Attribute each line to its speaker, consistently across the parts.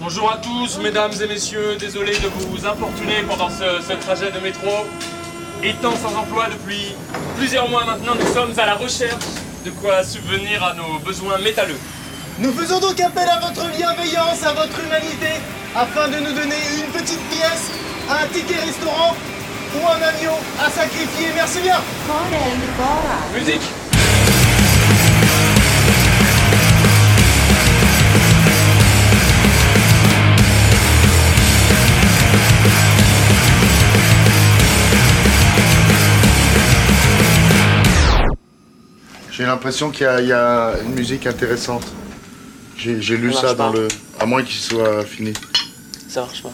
Speaker 1: Bonjour à tous, mesdames et messieurs, désolé de vous importuner pendant ce, ce trajet de métro. Étant sans emploi depuis plusieurs mois maintenant, nous sommes à la recherche de quoi subvenir à nos besoins métalleux.
Speaker 2: Nous faisons donc appel à votre bienveillance, à votre humanité, afin de nous donner une petite pièce, un ticket restaurant ou un avion à sacrifier. Merci bien.
Speaker 1: Musique
Speaker 3: J'ai l'impression qu'il y, a- il y a une musique intéressante. J'ai j'ai lu
Speaker 4: Ça
Speaker 3: dans
Speaker 4: pas.
Speaker 3: le. À moins qu'il soit fini.
Speaker 4: Ça marche pas.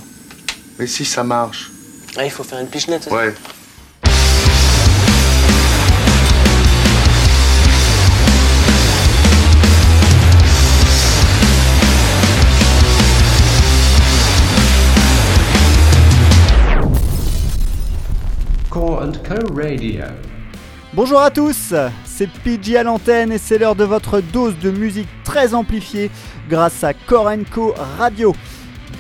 Speaker 3: Mais si ça marche.
Speaker 4: Ah, il faut faire une pichenette.
Speaker 3: Ouais.
Speaker 5: Core and Co Radio.
Speaker 6: Bonjour à tous, c'est PG à l'antenne et c'est l'heure de votre dose de musique très amplifiée grâce à Korenko Radio.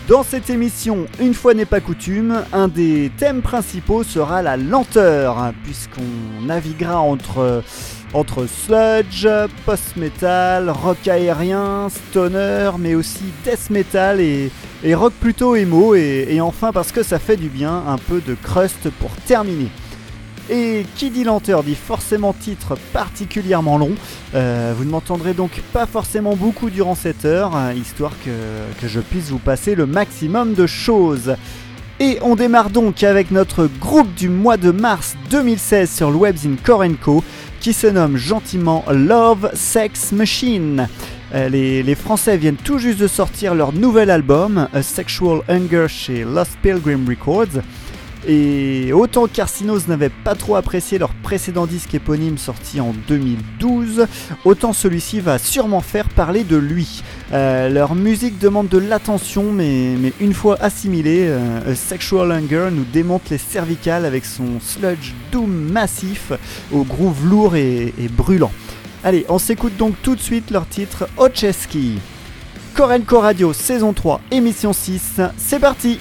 Speaker 6: Dans cette émission, une fois n'est pas coutume, un des thèmes principaux sera la lenteur, hein, puisqu'on naviguera entre, entre sludge, post-metal, rock aérien, stoner, mais aussi death metal et, rock plutôt emo, et enfin parce que ça fait du bien, un peu de crust pour terminer. Et qui dit lenteur dit forcément titre particulièrement long. Euh, vous ne m'entendrez donc pas forcément beaucoup durant cette heure, hein, histoire que, je puisse vous passer le maximum de choses. Et on démarre donc avec notre groupe du mois de mars 2016 sur le Webzine Korenko, qui se nomme gentiment Love Sex Machine. Euh, les Français viennent tout juste de sortir leur nouvel album, A Sexual Hunger chez Lost Pilgrim Records. Et autant qu'Arsinos n'avait pas trop apprécié leur précédent disque éponyme sorti en 2012, autant celui-ci va sûrement faire parler de lui. Euh, leur musique demande de l'attention, mais, une fois assimilée, euh, A Sexual Hunger nous démonte les cervicales avec son sludge doom massif au groove lourd et, et brûlant. Allez, on s'écoute donc tout de suite leur titre Ocheski. Korenko Radio saison 3, émission 6, c'est parti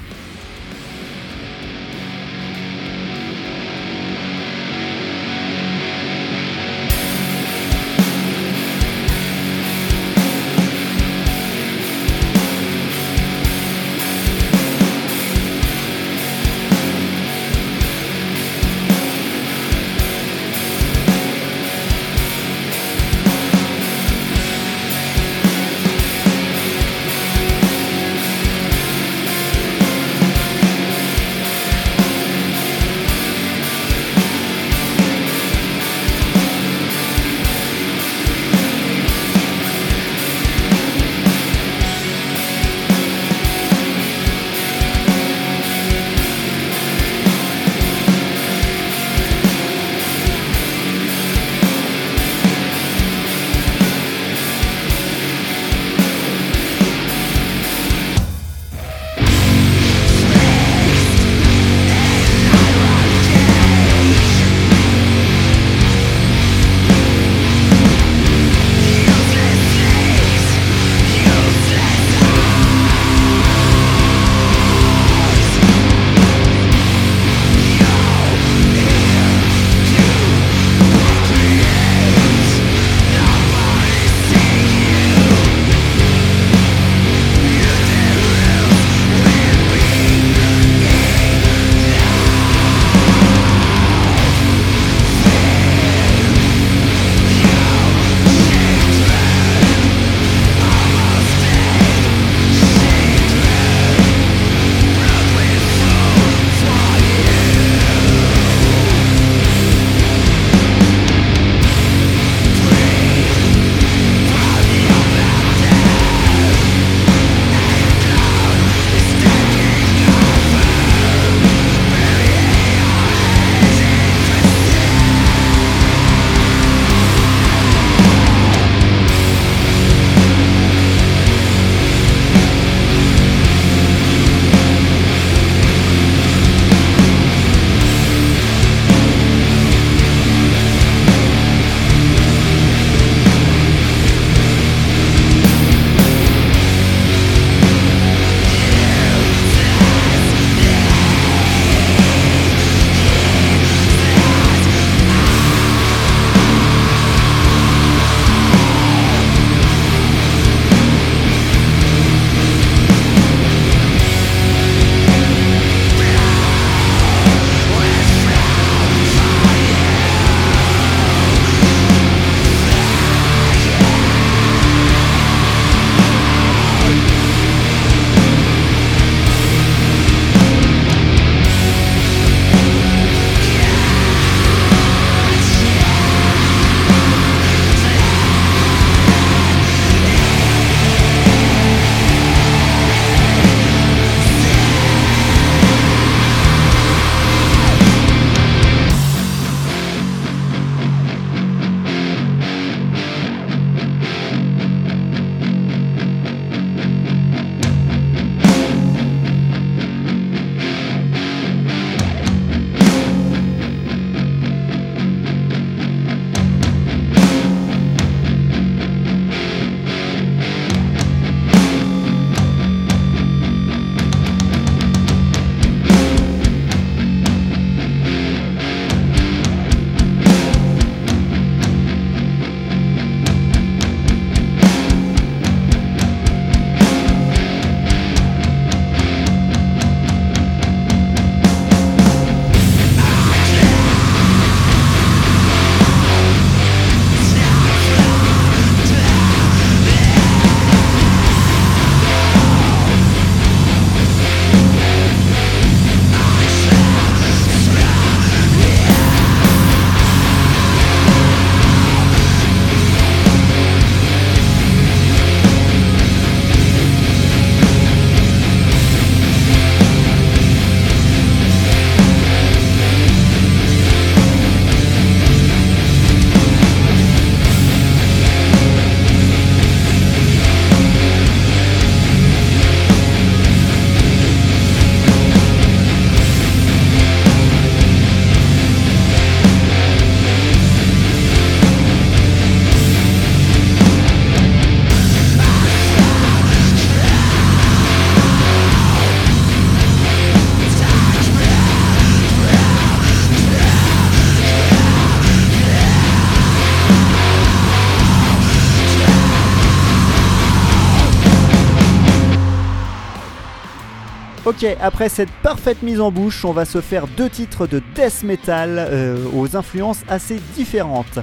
Speaker 6: Après cette parfaite mise en bouche, on va se faire deux titres de death metal euh, aux influences assez différentes.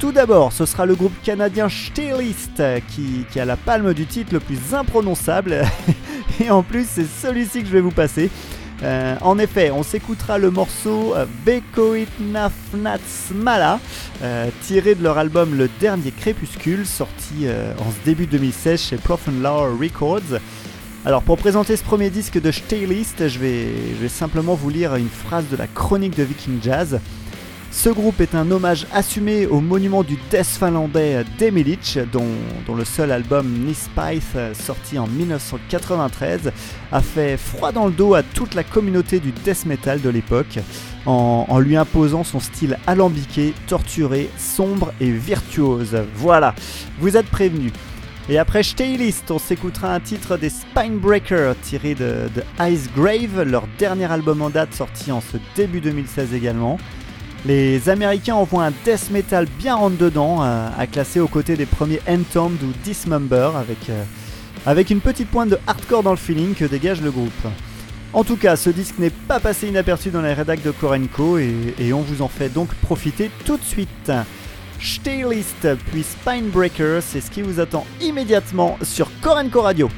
Speaker 6: Tout d'abord, ce sera le groupe canadien Steelist qui, qui a la palme du titre le plus imprononçable. Et en plus, c'est celui-ci que je vais vous passer. Euh, en effet, on s'écoutera le morceau euh, Bekoit Nafnatsmala, euh, tiré de leur album Le Dernier Crépuscule, sorti euh, en début 2016 chez Law Records. Alors pour présenter ce premier disque de Steelist, je vais, simplement vous lire une phrase de la chronique de Viking Jazz. Ce groupe est un hommage assumé au monument du death finlandais Demilich, dont, dont le seul album Nispith, sorti en 1993, a fait froid dans le dos à toute la communauté du death metal de l'époque, en lui imposant son style alambiqué, torturé, sombre et virtuose. Voilà, vous êtes prévenus. Et après Steelist, on s'écoutera un titre des Spinebreakers tiré de, Ice Grave, leur dernier album en date sorti en ce début 2016 également. Les Américains envoient un death metal bien rentre dedans, euh, à classer aux côtés des premiers Entombed ou Dismember, avec, euh, avec une petite pointe de hardcore dans le feeling que dégage le groupe. En tout cas, ce disque n'est pas passé inaperçu dans les rédacs de Korenko et on vous en fait donc profiter tout de suite. Steelist puis Spinebreaker, c'est ce qui vous attend immédiatement sur Korenko Radio.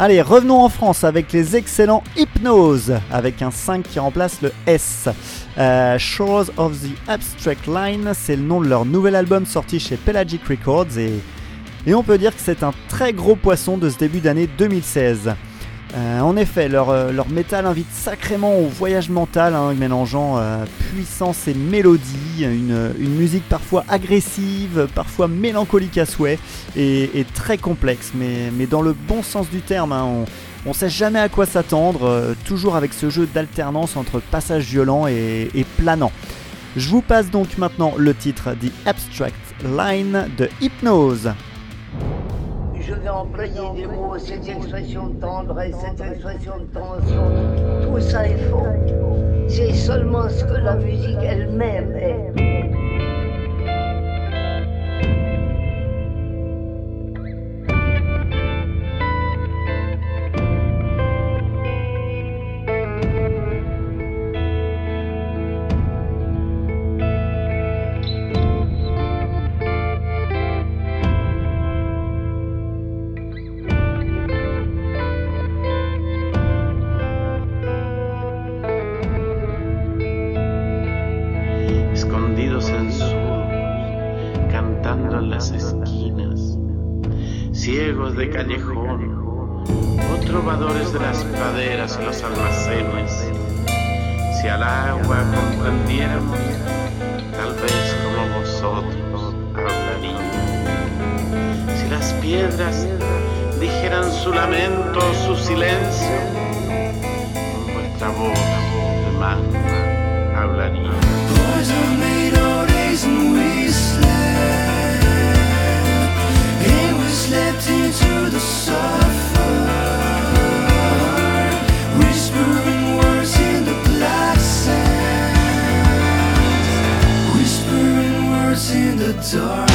Speaker 6: Allez, revenons en France avec les excellents Hypnose, avec un 5 qui remplace le S. Euh, Shores of the Abstract Line, c'est le nom de leur nouvel album sorti chez Pelagic Records et, et on peut dire que c'est un très gros poisson de ce début d'année 2016. Euh, en effet, leur, euh, leur, métal invite sacrément au voyage mental, hein, mélangeant euh, puissance et mélodie, une, une, musique parfois agressive, parfois mélancolique à souhait, et, très complexe, mais, mais, dans le bon sens du terme. Hein, on ne sait jamais à quoi s'attendre, toujours avec ce jeu d'alternance entre passages violents et, et planants. Je vous passe donc maintenant le titre The Abstract Line de Hypnose
Speaker 7: je vais employer des mots, cette expression de tendresse, cette expression de tension, tout ça est faux. C'est seulement ce que la musique elle-même est.
Speaker 8: callejón,
Speaker 9: trovadores de las praderas y los almacenes. Si al agua comprendiéramos, tal vez como vosotros hablaríamos. Si las piedras dijeran su lamento, su silencio, con vuestra voz el mar
Speaker 8: the dark.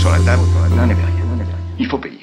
Speaker 10: Sur la table, n'en avez rien. Il faut payer.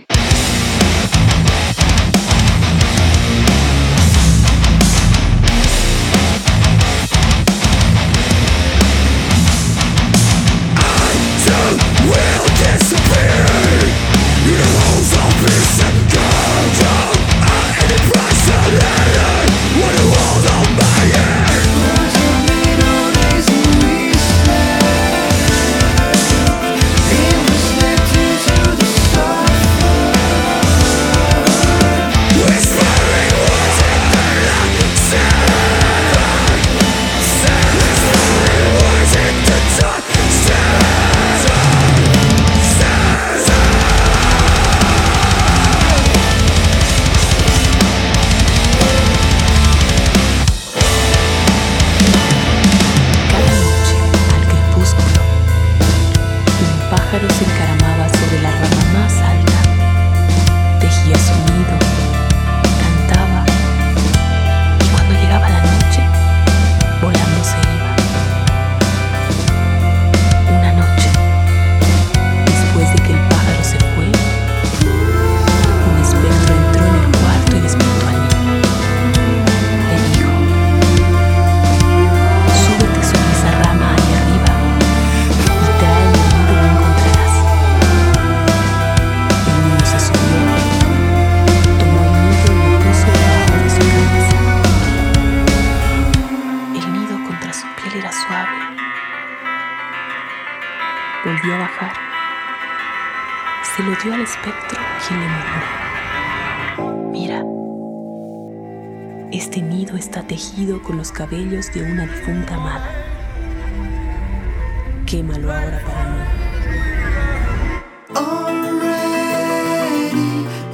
Speaker 11: Era suave. Volvió a bajar. Se lo dio al espectro, quien le murmuró. Mira. Este nido está tejido con los cabellos de una difunta amada. Quémalo ahora para mí.
Speaker 8: Already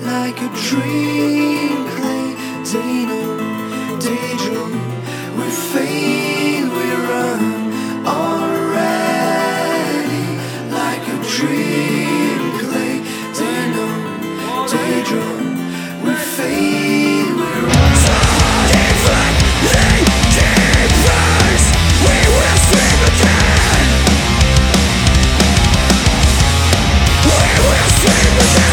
Speaker 8: like a dream play, daydream, daydream. We fade, we run. Already like a dream daydream, daydream. We fade, we run. We will swim again. We will again.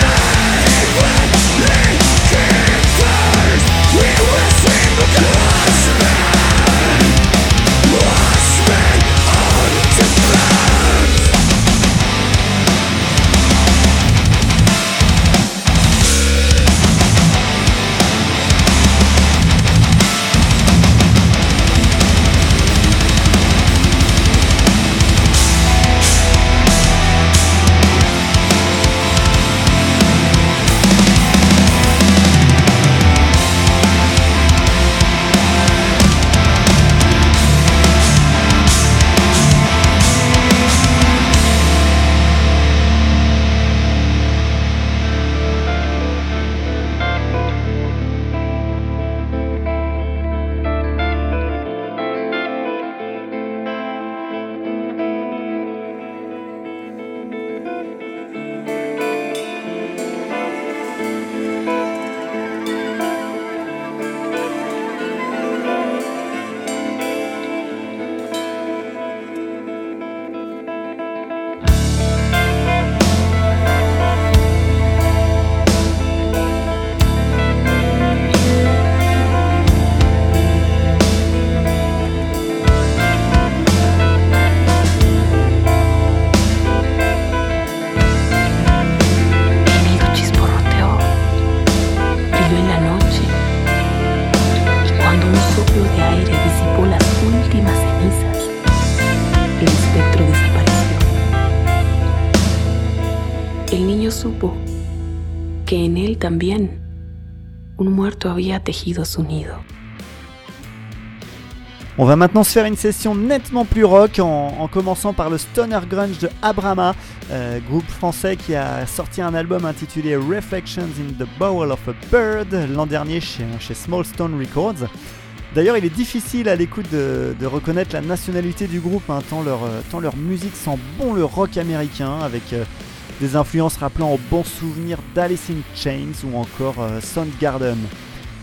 Speaker 6: On va maintenant se faire une session nettement plus rock en, en commençant par le stoner grunge de Abrama, euh, groupe français qui a sorti un album intitulé Reflections in the Bowl of a Bird l'an dernier chez, Small Stone Records. D'ailleurs, il est difficile à l'écoute de, reconnaître la nationalité du groupe, hein, tant, leur, euh, tant leur musique sent bon le rock américain, avec euh, des influences rappelant aux bons souvenirs d'Alice in Chains ou encore Soundgarden.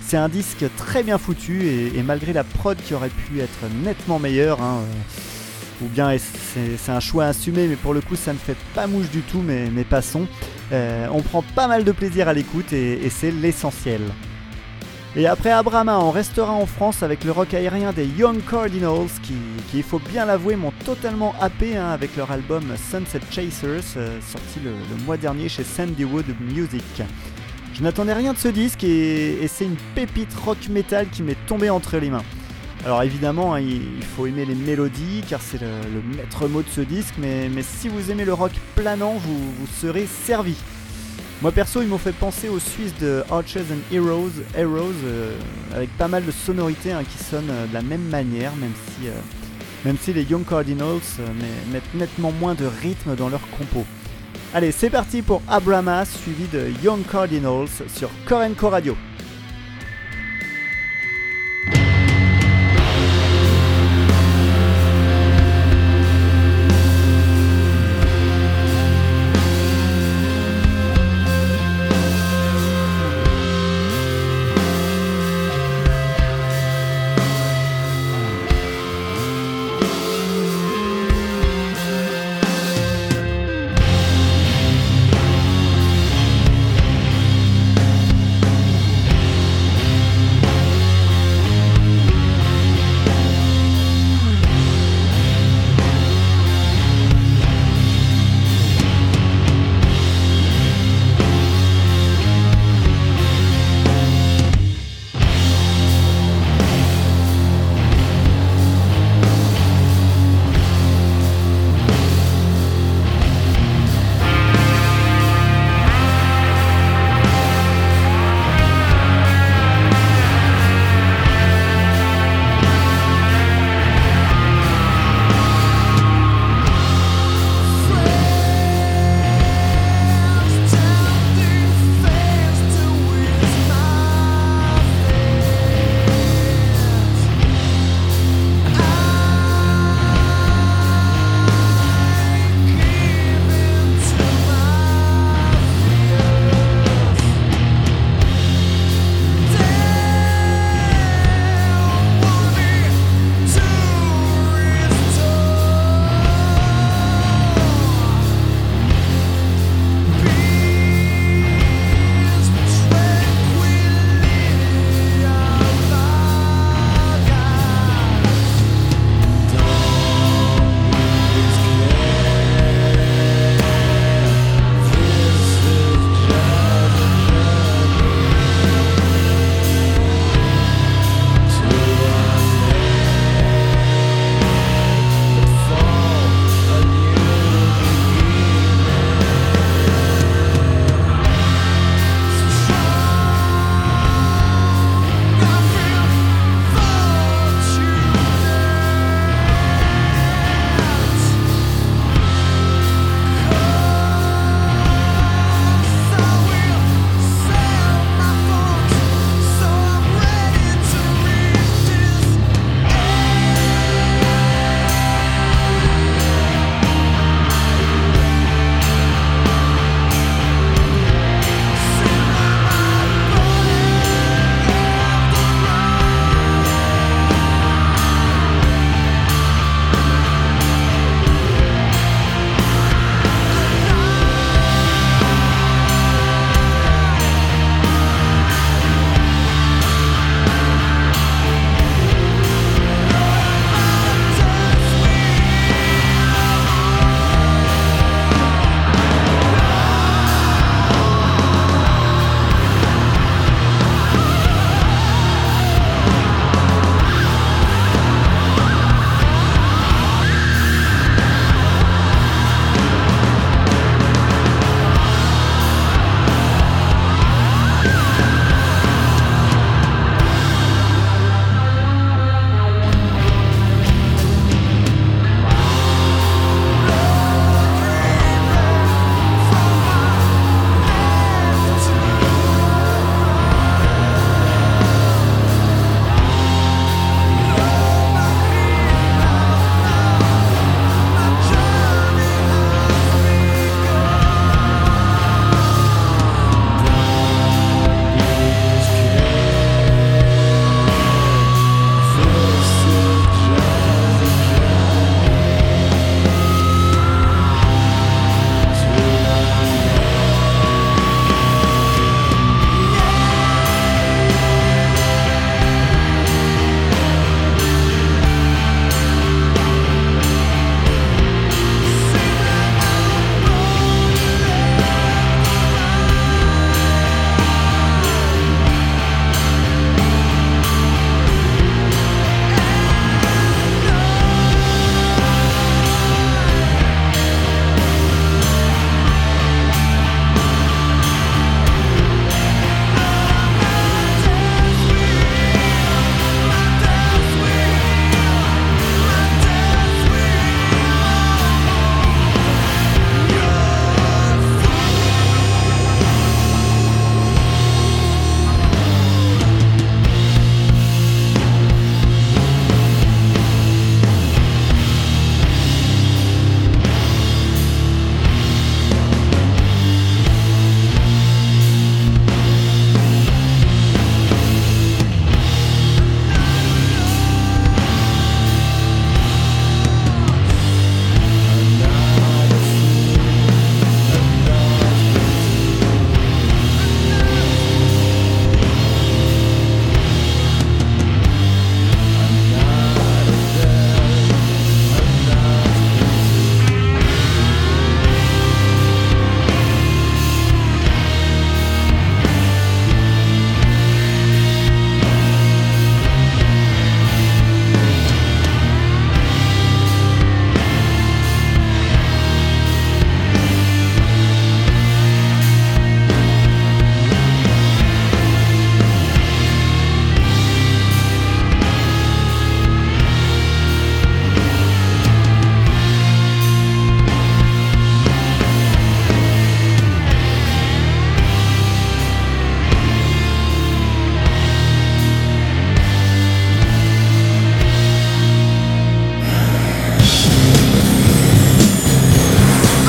Speaker 6: C'est un disque très bien foutu et, malgré la prod qui aurait pu être nettement meilleure, hein, euh, ou bien c'est un choix assumé, mais pour le coup ça ne fait pas mouche du tout, mais, passons. Euh, on prend pas mal de plaisir à l'écoute et, c'est l'essentiel. Et après Abrama, on restera en France avec le rock aérien des Young Cardinals qui, il faut bien l'avouer, m'ont totalement happé hein, avec leur album Sunset Chasers, euh, sorti le, le mois dernier chez Sandywood Music. Je n'attendais rien de ce disque et, c'est une pépite rock metal qui m'est tombée entre les mains. Alors évidemment, hein, il, faut aimer les mélodies car c'est le, maître mot de ce disque, mais, mais si vous aimez le rock planant, vous, vous serez servi. Moi perso, ils m'ont fait penser aux Suisses de Archers and Heroes, Heroes euh, avec pas mal de sonorités hein, qui sonnent euh, de la même manière, même si, euh, même si les Young Cardinals met- mettent nettement moins de rythme dans leur compo. Allez, c'est parti pour Abrama, suivi de Young Cardinals sur Korenko Radio.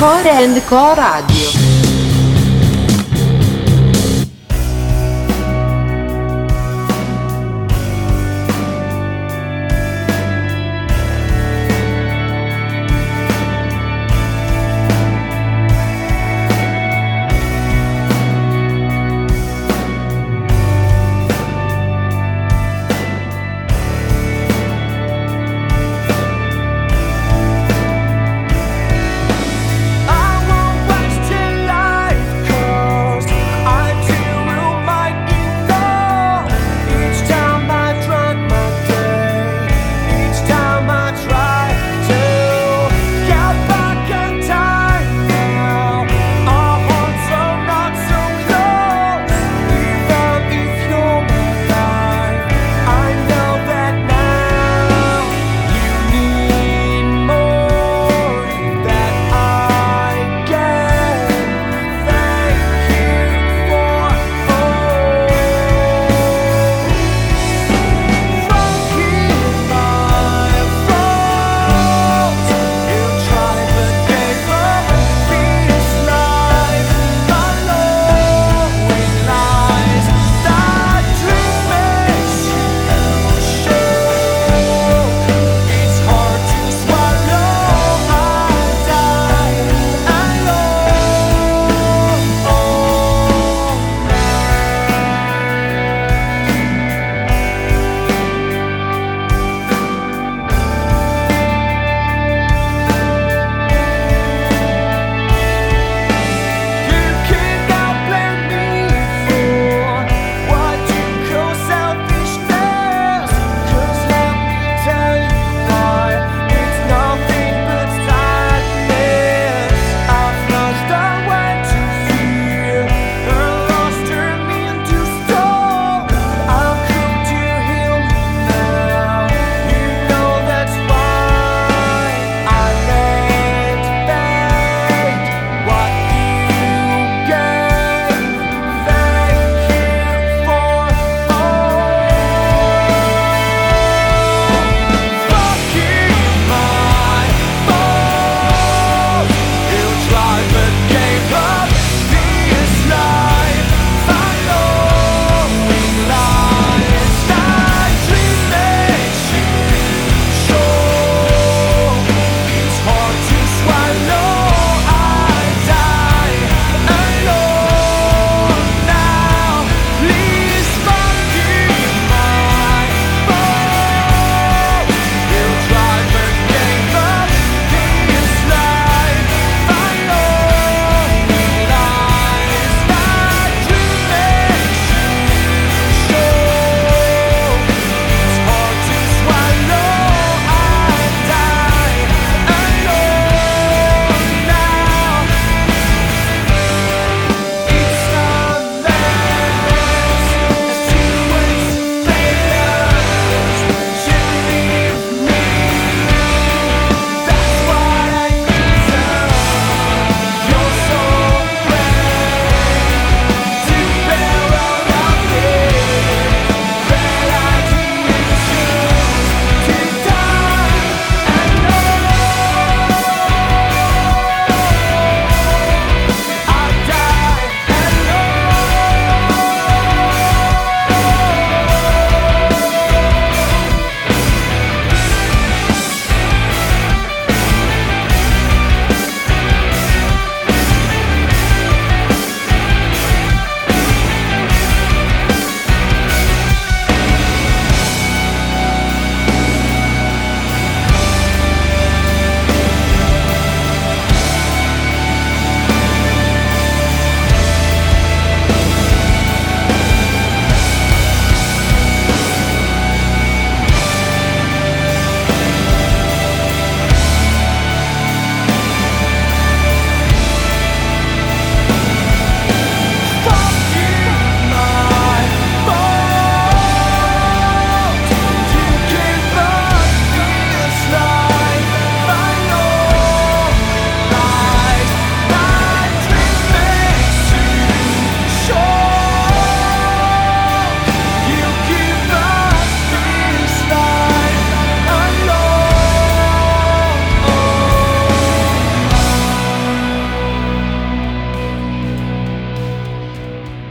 Speaker 12: Core and Co Radio.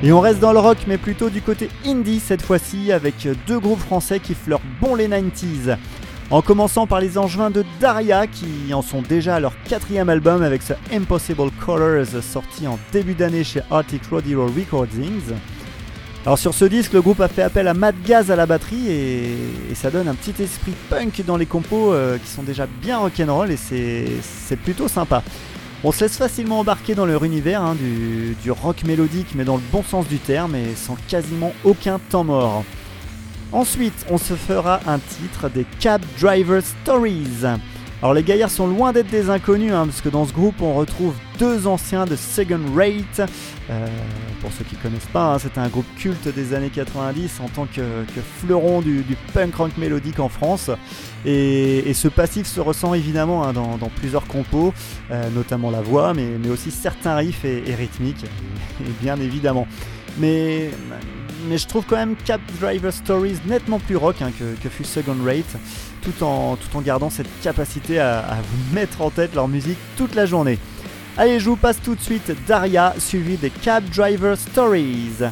Speaker 6: Et on reste dans le rock, mais plutôt du côté indie cette fois-ci, avec deux groupes français qui fleurent bon les 90s. En commençant par les angevins de Daria, qui en sont déjà à leur quatrième album avec ce Impossible Colors sorti en début d'année chez Arctic Rodeo Recordings. Alors sur ce disque, le groupe a fait appel à Matt Gaz à la batterie et, ça donne un petit esprit punk dans les compos euh, qui sont déjà bien rock'n'roll et c'est plutôt sympa. On se laisse facilement embarquer dans leur univers hein, du, rock mélodique mais dans le bon sens du terme et sans quasiment aucun temps mort. Ensuite, on se fera un titre des Cab Driver Stories. Alors les gaillards sont loin d'être des inconnus, hein, parce que dans ce groupe on retrouve deux anciens de Second Rate. Euh, pour ceux qui connaissent pas, hein, c'était un groupe culte des années 90 en tant que, fleuron du, punk rock mélodique en France. Et, ce passif se ressent évidemment hein, dans, plusieurs compos, euh, notamment la voix, mais, aussi certains riffs et, rythmiques, bien évidemment. Mais, je trouve quand même Cap Driver Stories nettement plus rock hein, que, que fut Second Rate, tout en, tout en gardant cette capacité à vous mettre en tête leur musique toute la journée. Allez, je vous passe tout de suite Daria, suivi des Cab Driver Stories.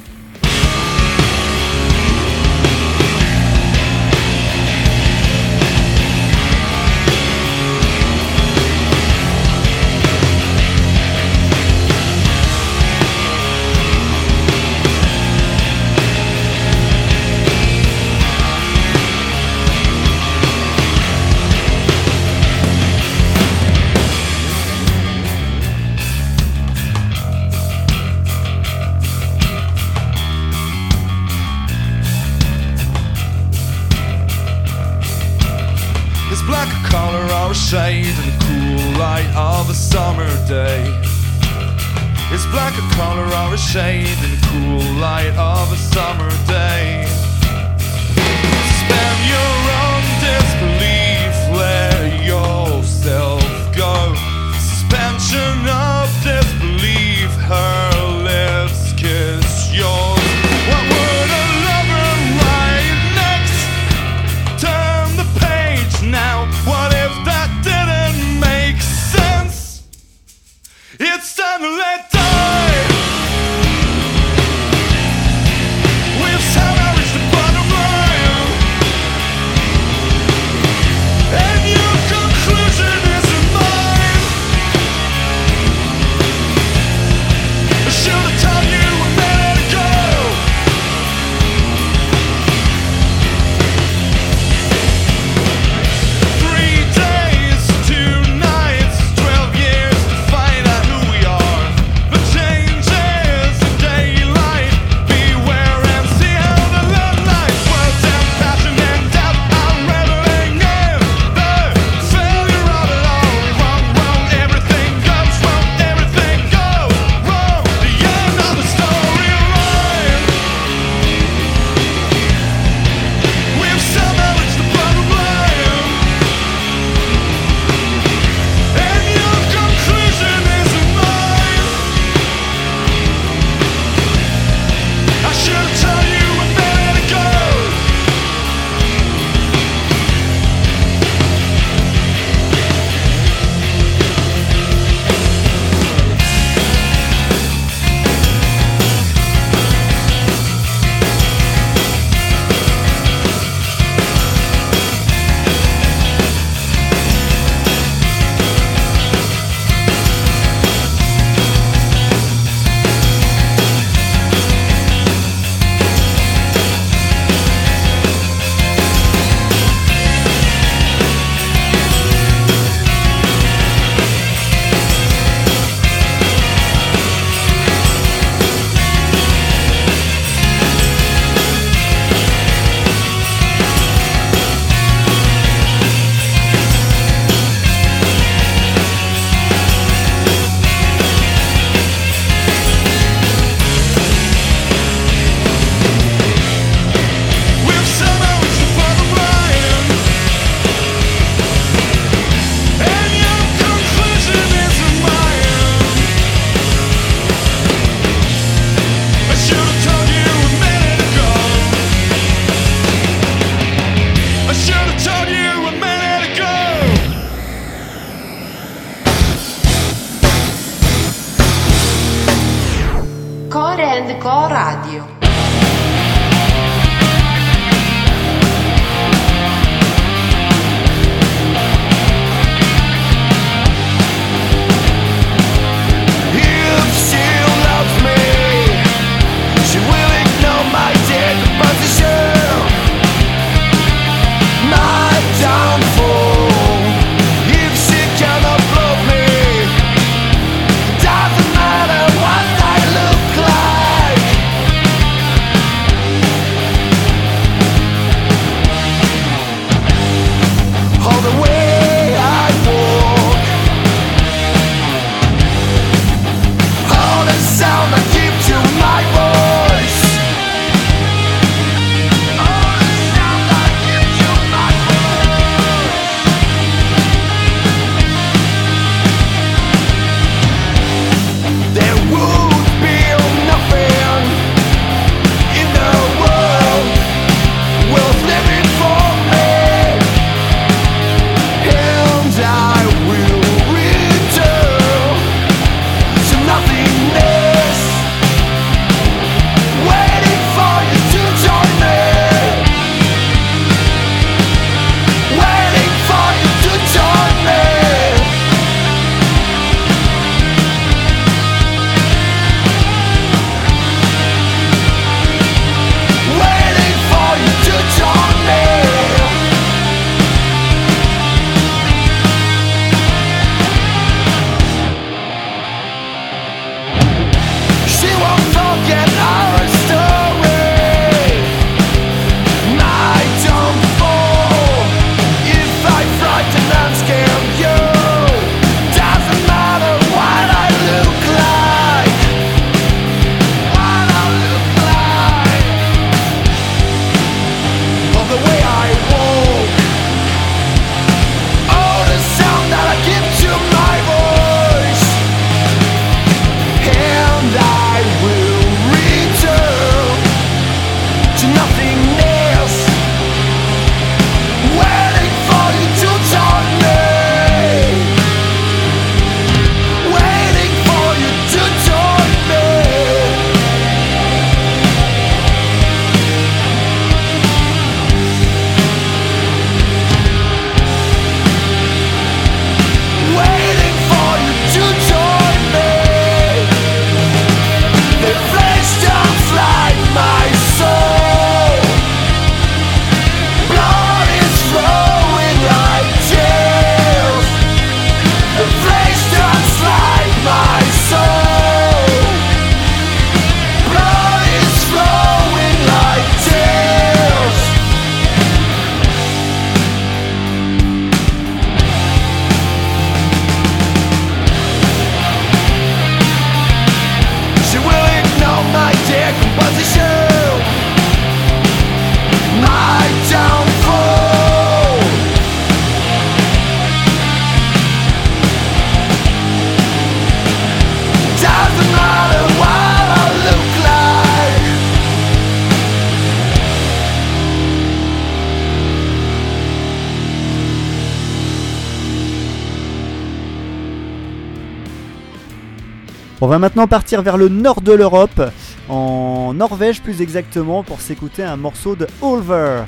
Speaker 6: Va maintenant partir vers le nord de l'Europe, en Norvège plus exactement, pour s'écouter un morceau de Ulver.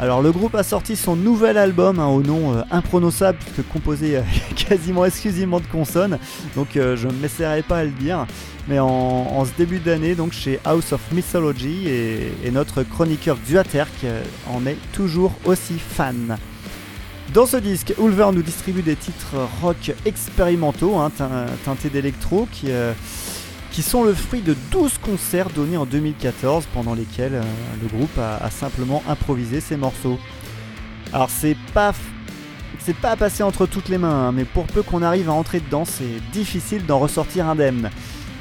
Speaker 6: Alors le groupe a sorti son nouvel album hein, au nom euh, imprononçable puisque composé euh, quasiment exclusivement de consonnes, donc euh, je ne m'essaierai pas à le dire. Mais en, ce début d'année, donc chez House of Mythology, et, et notre chroniqueur Duaterk en est toujours aussi fan. Dans ce disque, Ulver nous distribue des titres rock expérimentaux, hein, tein- teintés d'électro, qui, euh, qui sont le fruit de 12 concerts donnés en 2014, pendant lesquels euh, le groupe a, simplement improvisé ses morceaux. Alors c'est pas, c'est pas à passer entre toutes les mains, hein, mais pour peu qu'on arrive à entrer dedans, c'est difficile d'en ressortir indemne.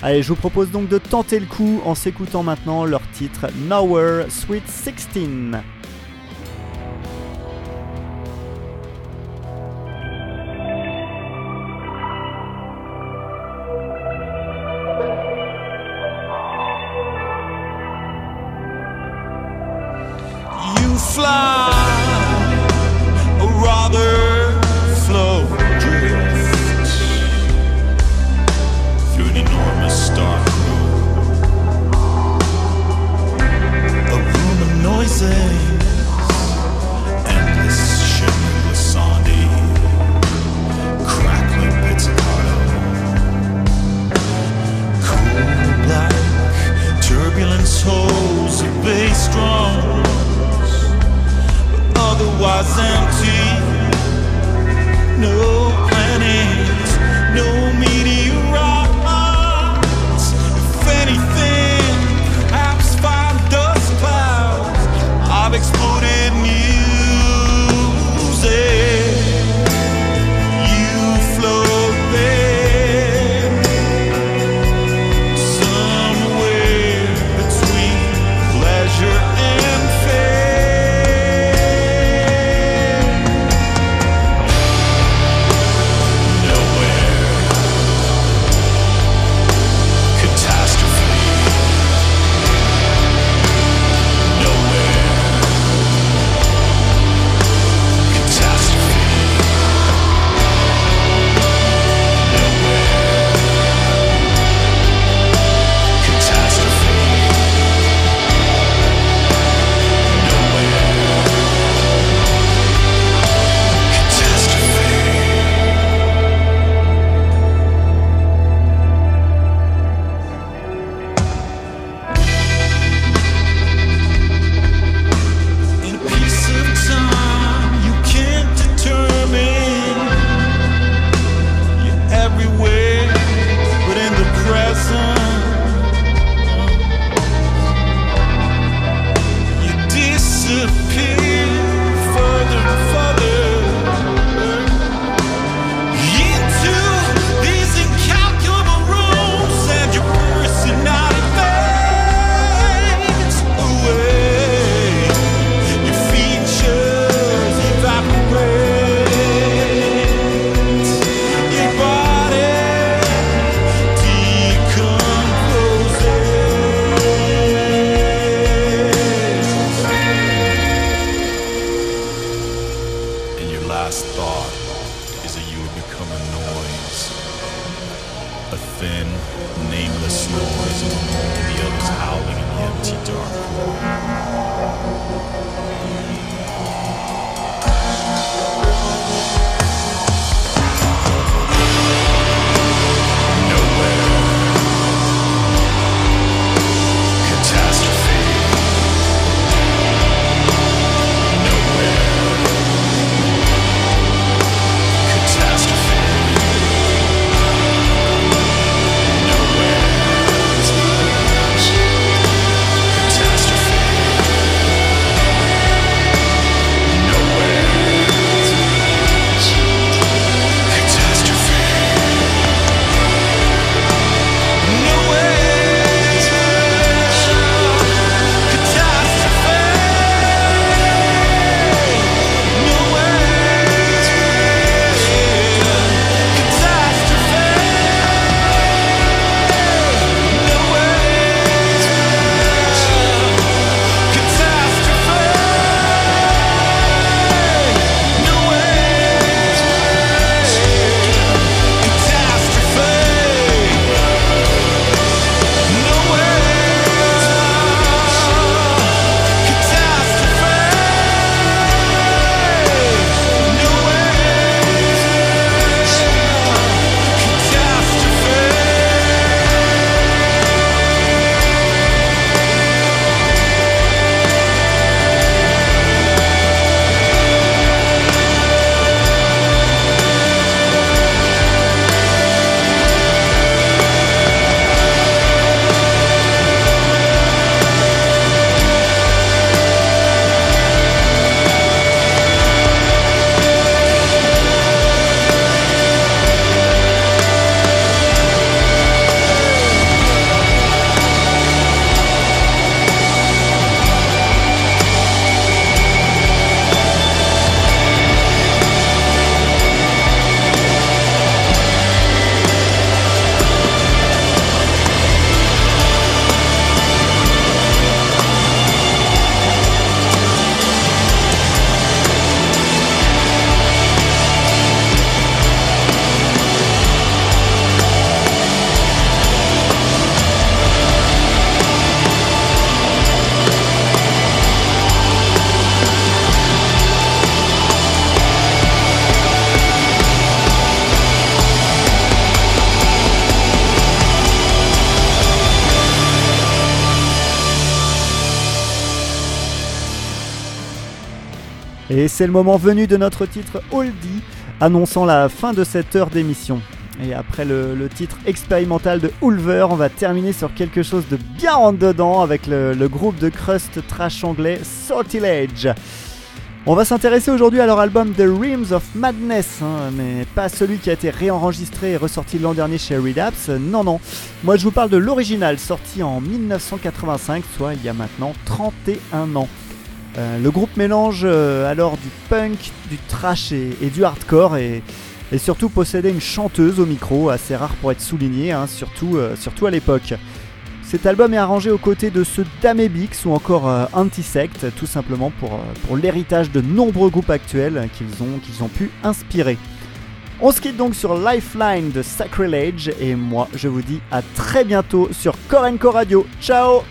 Speaker 6: Allez, je vous propose donc de tenter le coup en s'écoutant maintenant leur titre Nowhere Sweet 16. C'est le moment venu de notre titre Oldie, annonçant la fin de cette heure d'émission. Et après le, titre expérimental de Ulver, on va terminer sur quelque chose de bien rentre dedans avec le, groupe de crust trash anglais Sortilege. On va s'intéresser aujourd'hui à leur album The Rims of Madness, hein, mais pas celui qui a été réenregistré et ressorti l'an dernier chez Relapse. Non, non. Moi, je vous parle de l'original, sorti en 1985, soit il y a maintenant 31 ans. Euh, le groupe mélange euh, alors du punk, du trash et, du hardcore et, surtout possédait une chanteuse au micro, assez rare pour être souligné, hein, surtout, euh, surtout à l'époque. Cet album est arrangé aux côtés de ceux d'Amebix ou encore Antisect, tout simplement pour, l'héritage de nombreux groupes actuels qu'ils ont, qu'ils ont pu inspirer. On se quitte donc sur Lifeline de Sacrilege et moi je vous dis à très bientôt sur Korenko Radio. Ciao